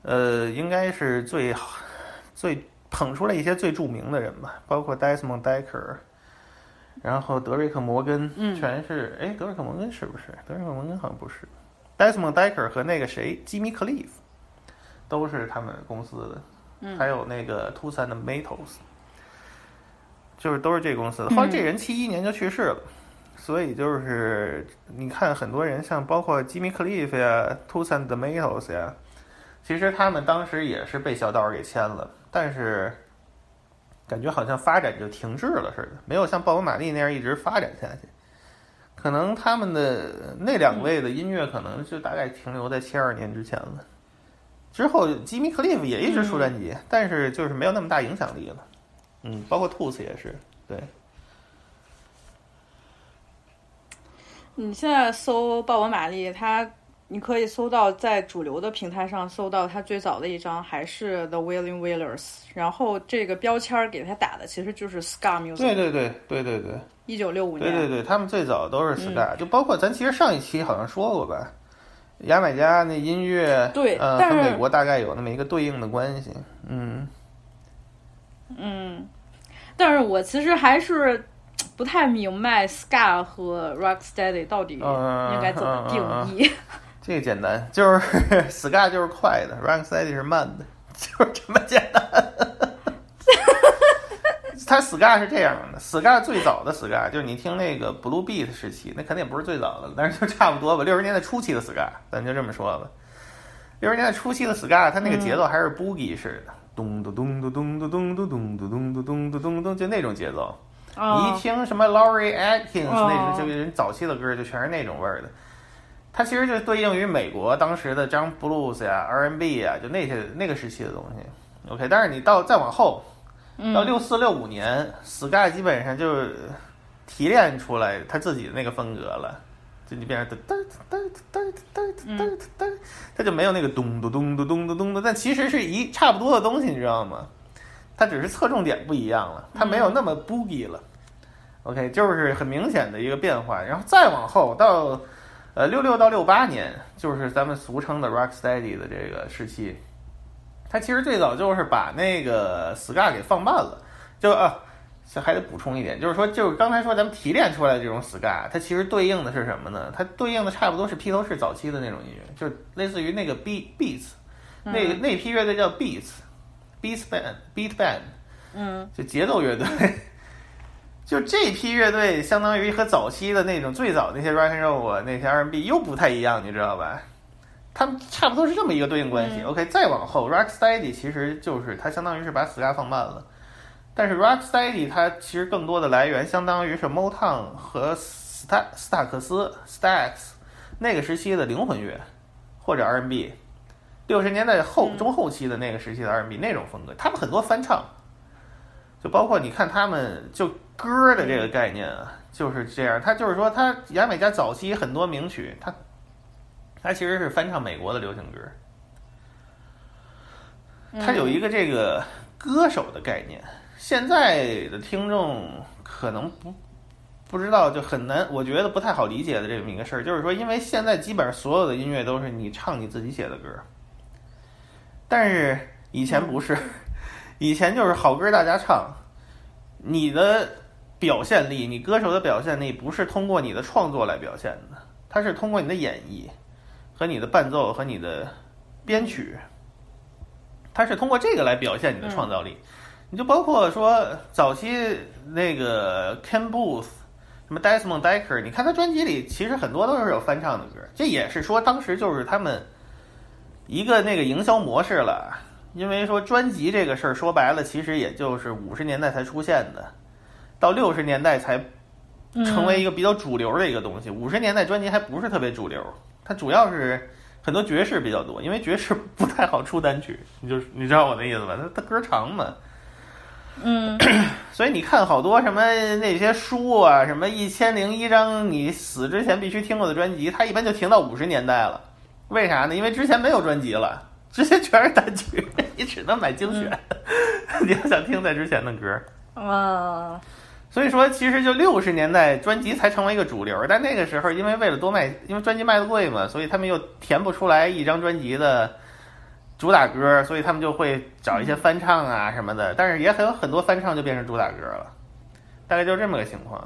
呃，应该是最最捧出来一些最著名的人吧，包括 Desmond Decker，然后德瑞克摩根，嗯全是哎，德瑞克摩根是不是？德瑞克摩根好像不是，Desmond Decker 和那个谁，吉米克利夫，都是他们公司的，嗯还有那个 Tucson 的 Metals，就是都是这公司的。后来这人七一年就去世了。所以就是你看很多人像包括吉米克利夫呀、Toots and Tomatoes 呀，其实他们当时也是被小岛给签了，但是感觉好像发展就停滞了似的，没有像鲍勃马利那样一直发展下去。可能他们的那两位的音乐可能就大概停留在七二年之前了。之后吉米克利夫也一直出专辑，但是就是没有那么大影响力了。嗯，包括 Toots 也是，对。你现在搜鲍勃·马利，他你可以搜到在主流的平台上搜到他最早的一张还是 The Wailing Wailers，然后这个标签给他打的其实就是 Ska Music。对对对对对对，一九六五年。对对对，他们最早都是 Ska，、就包括咱其实上一期好像说过吧，牙买加那音乐，对呃，和美国大概有那么一个对应的关系，嗯。嗯，但是我其实还是不太明白 Ska 和 Rocksteady 到底嗯应该怎么定义。这个简单，就是 Ska 就是快的，Rocksteady 是慢的，就是这么简单。它 Ska 是这样的，Ska 最早的 Ska 就是你听那个 Blue Beat 时期，那肯定也不是最早的了，但是就差不多吧。六十年代初期的 Ska，咱就这么说吧。六十年代初期的 Ska，它那个节奏还是 Boogie 式的，咚咚咚咚咚咚咚咚咚咚咚咚咚咚咚，就那种节奏。你一哦，听什么 Laurie Atkins 哦那种，就人早期的歌，就全是那种味儿的。它其实就对应于美国当时的张 blues 呀、R&B 呀，就那些那个时期的东西。OK，但是你到再往后，到六四六五年，Ska 基本上就提炼出来他自己的那个风格了，就你变成噔噔噔噔噔噔噔噔，它就没有那个咚咚咚咚咚咚咚的，但其实是一差不多的东西，你知道吗？它只是侧重点不一样了，它没有那么 boogie 了。OK，就是很明显的一个变化。然后再往后到呃六六到六八年，就是咱们俗称的 rocksteady 的这个时期。它其实最早就是把那个 ska 给放慢了，就啊，这还得补充一点，就是说，就是刚才说咱们提炼出来的这种 ska，它其实对应的是什么呢？它对应的差不多是披头士早期的那种音乐，就是类似于那个 beat beats，那个那批乐队叫 beats，beats band，beat band，嗯就节奏乐队。就这批乐队，相当于和早期的那种最早那些 rock and roll 啊，那些 R&B 又不太一样，你知道吧？他们差不多是这么一个对应关系。OK，再往后，rocksteady 其实就是它相当于是把 ska 放慢了，但是 rocksteady 它其实更多的来源相当于是 Motown 和斯塔斯塔克斯 Stax 那个时期的灵魂乐或者 R&B，六十年代后中后期的那个时期的 R&B 那种风格，他们很多翻唱。就包括你看他们就歌的这个概念啊，就是这样。他就是说，他牙买加早期很多名曲，他他其实是翻唱美国的流行歌。他有一个这个歌手的概念，现在的听众可能不不知道，就很难，我觉得不太好理解的这么一个事儿，就是说，因为现在基本上所有的音乐都是你唱你自己写的歌，但是以前不是。以前就是好歌大家唱，你的表现力，你歌手的表现力不是通过你的创作来表现的，它是通过你的演绎和你的伴奏和你的编曲，它是通过这个来表现你的创造力。你就包括说早期那个 Ken Booth，什么 Desmond Decker，你看他专辑里其实很多都是有翻唱的歌，这也是说当时就是他们一个那个营销模式了。因为说专辑这个事儿，说白了，其实也就是五十年代才出现的，到六十年代才成为一个比较主流的一个东西。五十年代专辑还不是特别主流，它主要是很多爵士比较多，因为爵士不太好出单曲，你就你知道我的意思吧？它它歌长嘛，嗯，所以你看好多什么那些书啊，什么一千零一张你死之前必须听过的专辑，它一般就停到五十年代了。为啥呢？因为之前没有专辑了。之前全是单曲，你只能买精选。嗯、你要想听在之前的歌，啊，所以说其实就六十年代专辑才成为一个主流，但那个时候因为为了多卖，因为专辑卖的贵嘛，所以他们又填不出来一张专辑的主打歌，所以他们就会找一些翻唱啊什么的，但是也很有很多翻唱就变成主打歌了，大概就是这么个情况。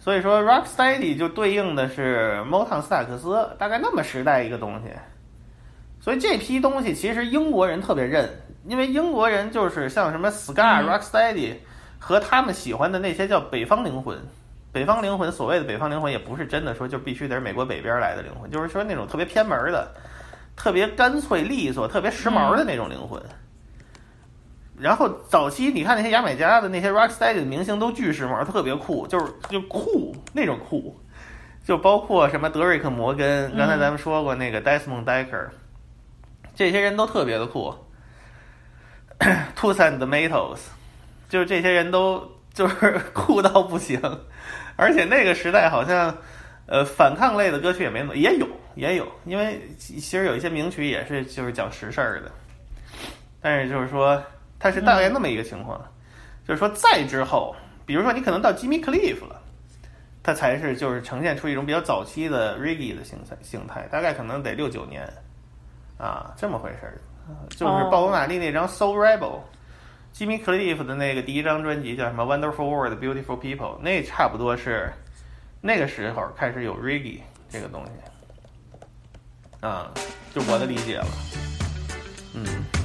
所以说，Rocksteady 就对应的是 Motown 斯塔克斯，大概那么时代一个东西。所以这批东西其实英国人特别认，因为英国人就是像什么 ska、rocksteady 和他们喜欢的那些叫北方灵魂，北方灵魂，所谓的北方灵魂，也不是真的说就必须得是美国北边来的灵魂，就是说那种特别偏门的、特别干脆利索、特别时髦的那种灵魂。然后早期你看那些牙买加的那些 rocksteady 的明星都巨时髦，特别酷，就是就酷那种酷，就包括什么德瑞克·摩根，刚才咱们说过那个 Desmond Decker，这些人都特别的酷。Toots and Tomatoes，就是这些人都 就是酷到不行，而且那个时代好像，呃，反抗类的歌曲也没那么也有也有，因为其实有一些名曲也是就是讲实事儿的，但是就是说它是大概那么一个情况，就是说再之后，比如说你可能到 Jimmy Cliff 了，它才是就是呈现出一种比较早期的 Reggae 的形态形态，大概可能得六九年，啊，这么回事儿。就是鲍勃·马利那张《Soul Rebel》，Jimmy Cliff 的那个第一张专辑叫什么《Wonderful World, Beautiful People》，那差不多是那个时候开始有 Reggae 这个东西，啊，就我的理解了，嗯。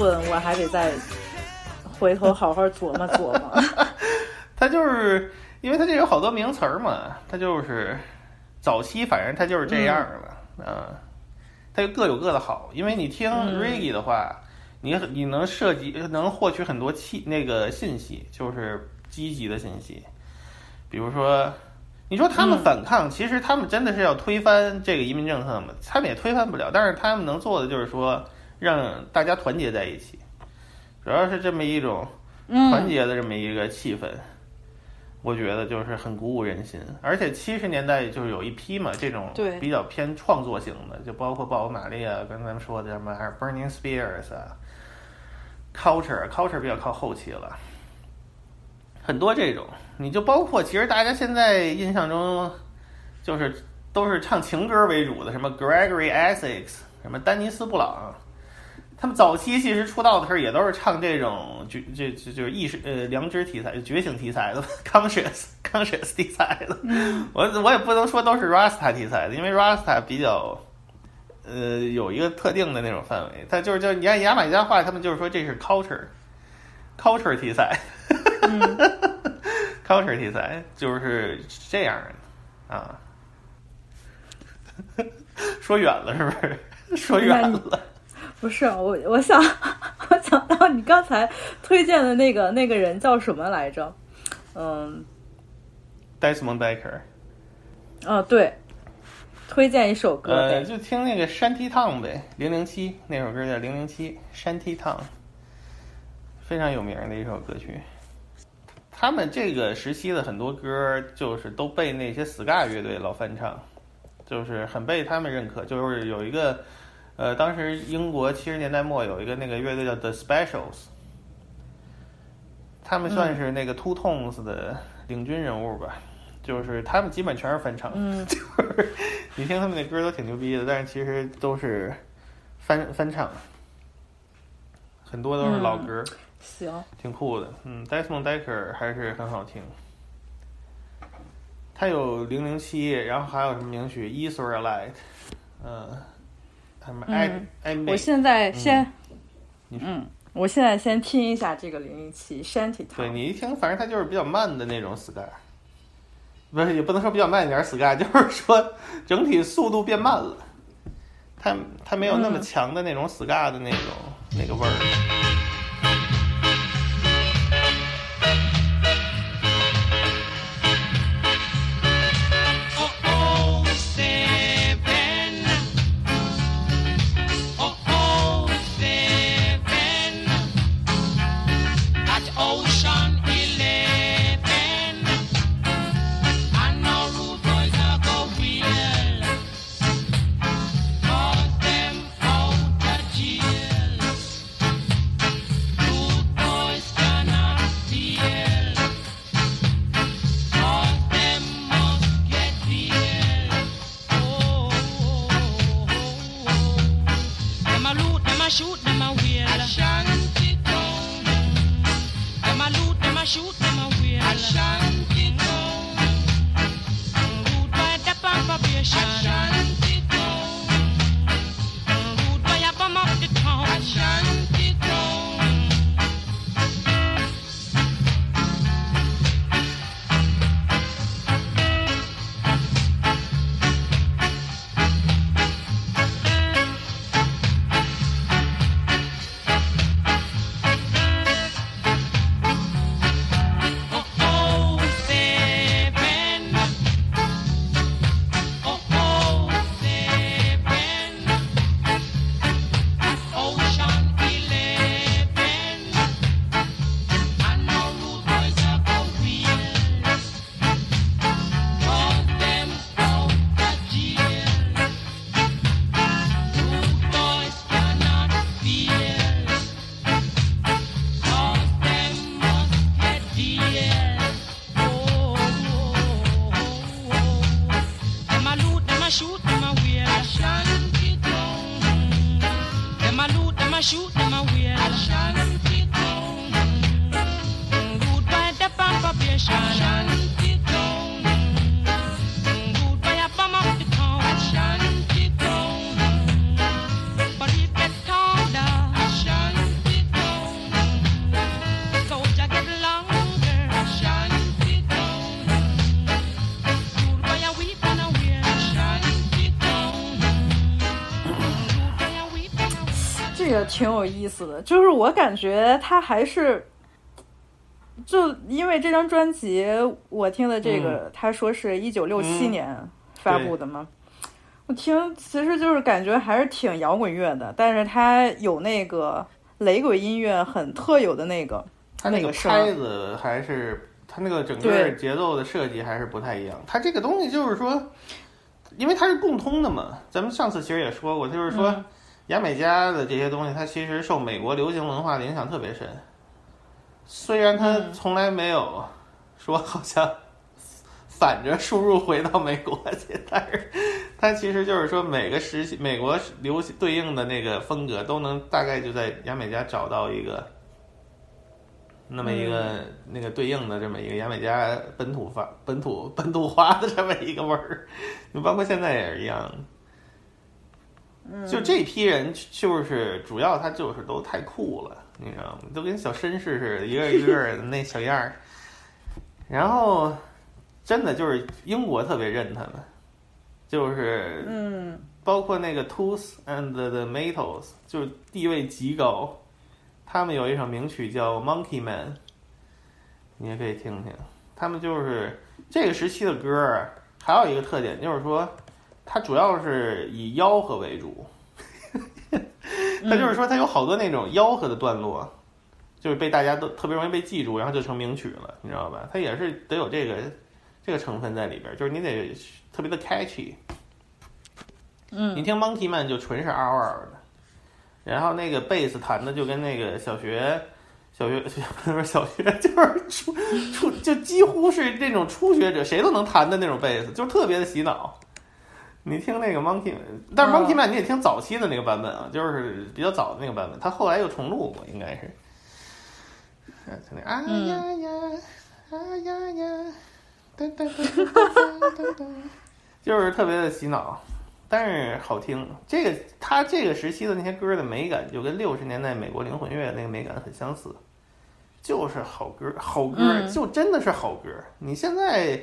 顿，我还得再回头好好琢磨琢磨。他就是因为他这有好多名词儿嘛，他就是早期反正他就是这样了，嗯，他就各有各的好。因为你听 reggae 的话，你你能涉及能获取很多气那个信息，就是积极的信息，比如说。你说他们反抗，其实他们真的是要推翻这个移民政策吗？他们也推翻不了，但是他们能做的就是说。让大家团结在一起，主要是这么一种团结的这么一个气氛，我觉得就是很鼓舞人心。而且七十年代就是有一批嘛，这种比较偏创作型的，就包括鲍勃·马利啊，跟咱们说的什么 Burning Spears 啊，Culture，Culture 比较靠后期了，很多这种，你就包括其实大家现在印象中就是都是唱情歌为主的，什么 Gregory Essex，什么丹尼斯布朗，他们早期其实出道的时候也都是唱这种就就就就是意识呃良知题材、觉醒题材的 conscious conscious 题材的。我我也不能说都是 Rasta 题材的，因为 Rasta 比较。呃，有一个特定的那种范围，他就是就你按牙买加话，他们就是说这是 culture，culture 题材，culture 题材就是这样的啊。说远了是不是？说远了。不是我，我想我想到你刚才推荐的那个那个人叫什么来着？嗯，Desmond Baker。啊，对。推荐一首歌呃，就听那个《山 T 烫》呗，零零七那首歌叫《零零七山 T 烫》，非常有名的一首歌曲。他们这个时期的很多歌，就是都被那些 ska 乐队老翻唱，就是很被他们认可。就是有一个，呃，当时英国七十年代末有一个那个乐队叫 The Specials，他们算是那个 Two Tones 的领军人物吧。就是他们基本全是翻唱，就是你听他们那歌都挺牛逼的，但是其实都是翻翻唱，很多都是老歌，行，挺酷的。嗯，Desmond Decker 还是很好听，他有零零七，然后还有什么名曲 Israelite，嗯，他们哎哎，我现在先，嗯，我现在先听一下这个零零七 Shanty，对你一听，反正它就是比较慢的那种 ska。不是，也不能说比较慢一点 skr，就是说整体速度变慢了，它它没有那么强的那种 skr 的那种那个味儿。有意思的，就是我感觉他还是，就因为这张专辑，我听的这个，他说是一九六七年发布的嘛，我听其实就是感觉还是挺摇滚乐的，但是他有那个雷鬼音乐很特有的那个，他那个拍子还是他那个整个节奏的设计还是不太一样。他这个东西就是说，因为它是共通的嘛，咱们上次其实也说过，就是说。牙买加的这些东西，它其实受美国流行文化的影响特别深。虽然它从来没有说好像反着输入回到美国去，但是它其实就是说每个时期美国流行对应的那个风格都能大概就在牙买加找到一个那么一个、那个对应的这么一个牙买加本土发本土本土化的这么一个味儿，你包括现在也是一样。就这批人，就是主要他就是都太酷了，你知道吗？都跟小绅士似的，一个一个的那小样儿。然后，真的就是英国特别认他们，就是嗯包括那个 Tooth and the Metals，就是地位极高。他们有一首名曲叫《Monkey Man》，你也可以听听。他们就是这个时期的歌儿，还有一个特点就是说，它主要是以吆喝为主。它就是说，它有好多那种吆喝的段落，就是被大家都特别容易被记住，然后就成名曲了，你知道吧？它也是得有这个这个成分在里边儿，就是你得特别的 catchy。嗯你听 Monkey Man 就纯是嗷嗷的，然后那个贝斯弹的就跟那个小学小学不是小学，就是初初就几乎是那种初学者谁都能弹的那种贝斯，就是特别的洗脑。你听那个 Monkey，Man，但是哦 Monkey Man 你也听早期的那个版本啊，就是比较早的那个版本，他后来又重录过，应该是。啊，就那啊呀呀，啊呀呀，噔噔噔噔噔噔噔，就是特别的洗脑。但是好听。这个他这个时期的那些歌的美感，就跟六十年代美国灵魂乐那个美感很相似，就是好歌，好歌、嗯就真的是好歌。你现在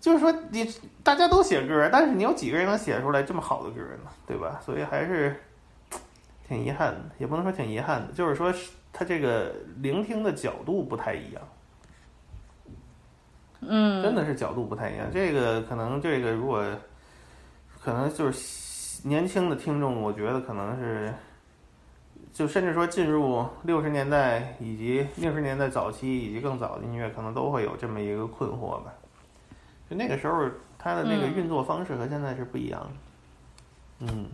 就是说你大家都写歌，但是你有几个人能写出来这么好的歌呢？对吧？所以还是挺遗憾的，也不能说挺遗憾的，就是说他这个聆听的角度不太一样。嗯，真的是角度不太一样。这个可能，这个如果可能就是年轻的听众，我觉得可能是，就甚至说进入六十年代以及六十年代早期以及更早的音乐，可能都会有这么一个困惑吧。就那个时候，它的那个嗯运作方式和现在是不一样的。嗯。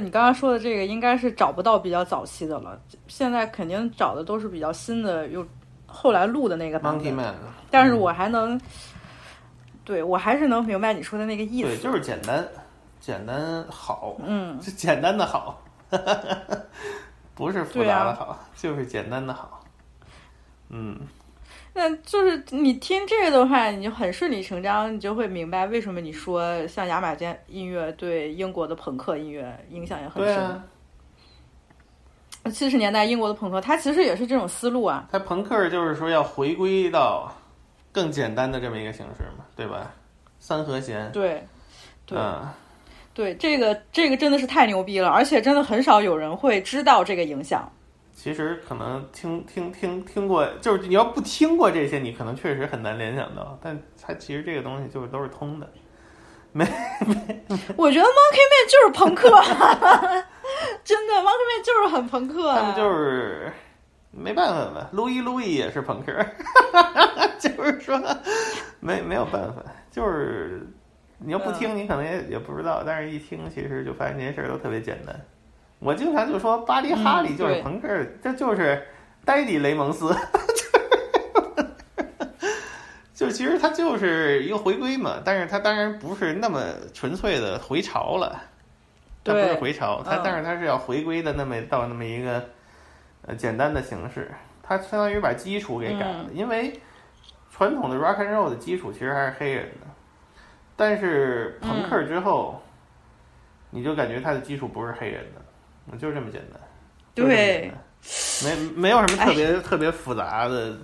你刚刚说的这个，应该是找不到比较早期的了。现在肯定找的都是比较新的，又后来录的那个版 Monkey 本。Man，但是我还能，对我还是能明白你说的那个意思对，思。就是简单，简单好，嗯，是简单的好，不是复杂的好，就是简单的好。嗯，那就是你听这个的话，你就很顺理成章，你就会明白为什么你说像牙买加音乐对英国的朋克音乐影响也很深。七十年代英国的朋克，它其实也是这种思路啊。它朋克就是说要回归到更简单的这么一个形式嘛，对吧？三和弦，对，对，嗯，对，这个这个真的是太牛逼了，而且真的很少有人会知道这个影响。其实可能听听听听过，就是你要不听过这些，你可能确实很难联想到，但它其实这个东西就是都是通的。没没 我觉得 Monkey Man 就是朋克，真的 Monkey Man 就是很朋克、啊。他们就是没办法吧，路易路易也是朋克，就是说没没有办法，就是你要不听，你可能也也不知道，但是一听，其实就发现这些事儿都特别简单。我经常就说巴黎哈里就是朋克，这就是呆迪雷蒙斯。就其实他就是一个回归嘛，但是他当然不是那么纯粹的回潮了，它不是回潮，它嗯。但是他是要回归的那么到那么一个呃简单的形式，他相当于把基础给改了，嗯。因为传统的 rock and roll 的基础其实还是黑人的，但是朋克之后，你就感觉他的基础不是黑人的，就是这么简单，对，没没有什么特别、特别复杂的，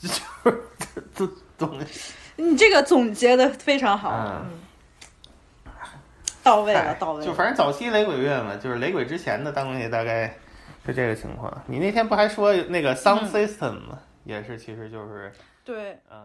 就是 这东西。你这个总结的非常好，到位了，到位了。就反正早期雷鬼乐嘛，就是雷鬼之前的东西大概是这个情况。你那天不还说那个 Sound System 吗？也是，其实就是对。嗯。